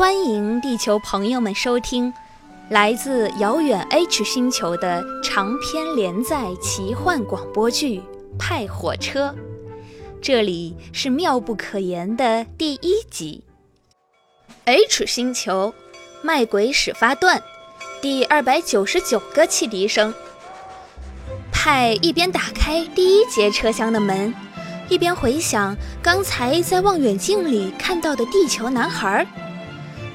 欢迎地球朋友们收听来自遥远 H 星球的长篇连载奇幻广播剧《派火车》。这里是妙不可言的第一集。H 星球，卖鬼始发段，第二百九十九个汽笛声。派一边打开第一节车厢的门，一边回想刚才在望远镜里看到的地球男孩。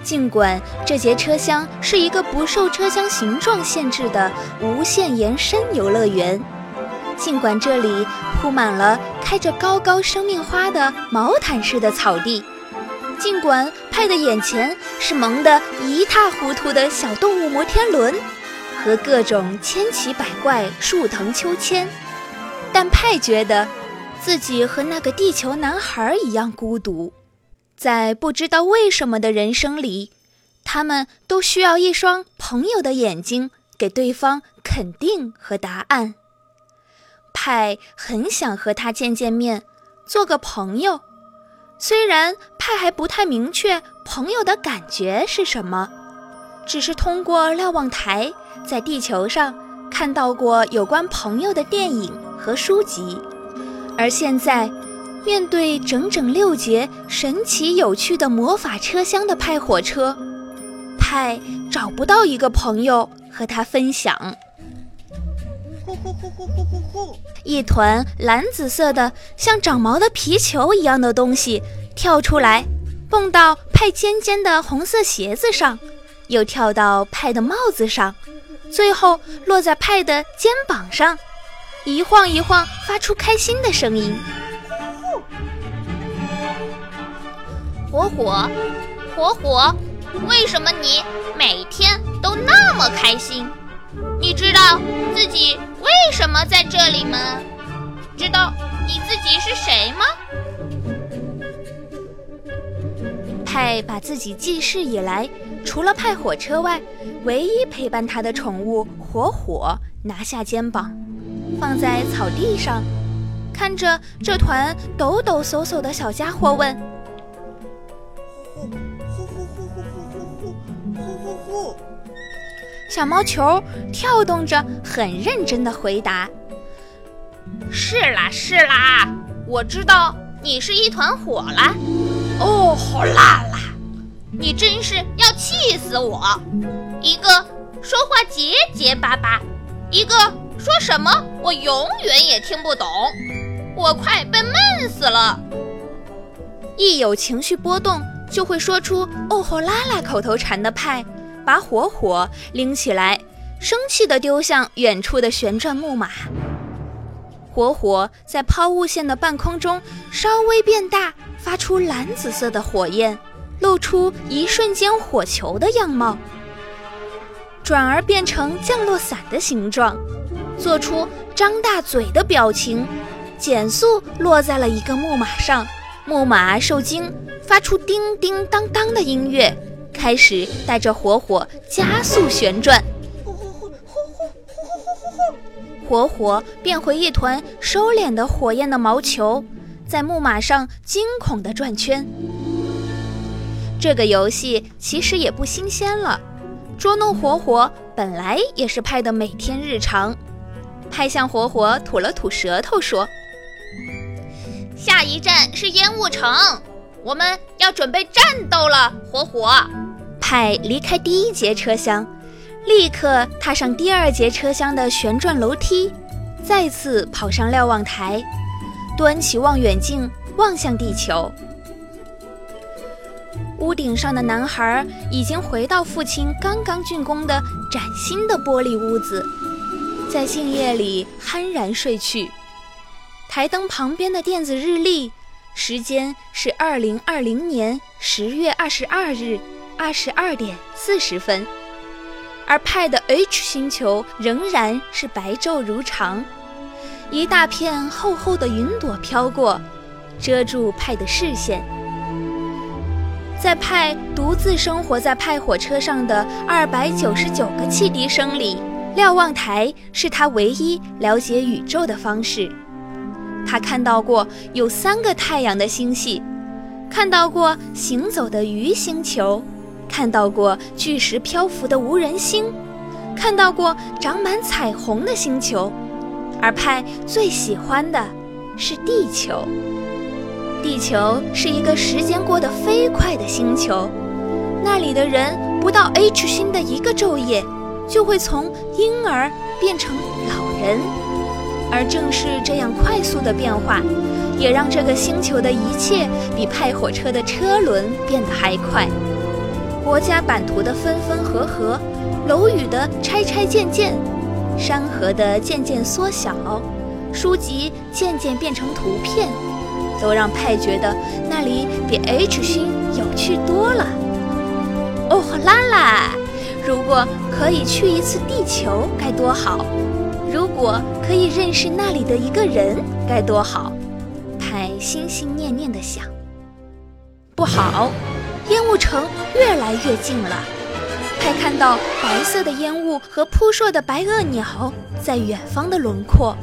尽管这节车厢是一个不受车厢形状限制的无限延伸游乐园，尽管这里铺满了开着高高生命花的毛毯似的草地，尽管派的眼前是蒙得一塌糊涂的小动物摩天轮。和各种千奇百怪树藤秋千，但派觉得自己和那个地球男孩一样孤独。在不知道为什么的人生里，他们都需要一双朋友的眼睛，给对方肯定和答案。派很想和他见见面，做个朋友。虽然派还不太明确朋友的感觉是什么，只是通过瞭望台在地球上看到过有关朋友的电影和书籍，而现在。面对整整六节神奇有趣的魔法车厢的派火车，派找不到一个朋友和他分享。呼呼呼呼呼呼呼！一团蓝紫色的像长毛的皮球一样的东西跳出来，蹦到派尖尖的红色鞋子上，又跳到派的帽子上，最后落在派的肩膀上，一晃一晃，发出开心的声音。火火，火火，为什么你每天都那么开心？你知道自己为什么在这里吗？知道你自己是谁吗？派把自己记事以来除了派火车外，唯一陪伴他的宠物火火拿下肩膀，放在草地上，看着这团抖抖嗖嗖的小家伙问。小毛球跳动着，很认真的回答：“是啦，是啦，我知道你是一团火啦。哦，好辣啦！你真是要气死我！一个说话结结巴巴，一个说什么我永远也听不懂，我快被闷死了。一有情绪波动，就会说出‘哦吼啦啦’口头禅的派。”把火火拎起来，生气地丢向远处的旋转木马。火火在抛物线的半空中稍微变大，发出蓝紫色的火焰，露出一瞬间火球的样貌，转而变成降落伞的形状，做出张大嘴的表情，减速落在了一个木马上。木马受惊，发出叮叮当当的音乐。开始带着火火加速旋转，火火变回一团收敛的火焰的毛球，在木马上惊恐地转圈。这个游戏其实也不新鲜了，捉弄火火本来也是派的每天日常。派向火火吐了吐舌头，说：“下一站是烟雾城，我们要准备战斗了，火火。”派离开第一节车厢，立刻踏上第二节车厢的旋转楼梯，再次跑上瞭望台，端起望远镜望向地球。屋顶上的男孩已经回到父亲刚刚竣工的崭新的玻璃屋子，在静夜里酣然睡去。台灯旁边的电子日历，时间是二零二零年十月二十二日。二十二点四十分，而派的 H 星球仍然是白昼如常，一大片厚厚的云朵飘过，遮住派的视线。在派独自生活在派火车上的二百九十九个汽笛声里，瞭望台是他唯一了解宇宙的方式。他看到过有三个太阳的星系，看到过行走的鱼星球。看到过巨石漂浮的无人星，看到过长满彩虹的星球，而派最喜欢的是地球。地球是一个时间过得飞快的星球，那里的人不到 H 星的一个昼夜，就会从婴儿变成老人，而正是这样快速的变化。也让这个星球的一切比派火车的车轮变得还快。国家版图的分分合合，楼宇的拆拆建建，山河的渐渐缩小，书籍渐渐变成图片，都让派觉得那里比 H 星有趣多了。哦啦啦！如果可以去一次地球该多好！如果可以认识那里的一个人该多好！派心心念念地想：不好，烟雾城越来越近了。派看到白色的烟雾和扑朔的白垩鸟在远方的轮廓，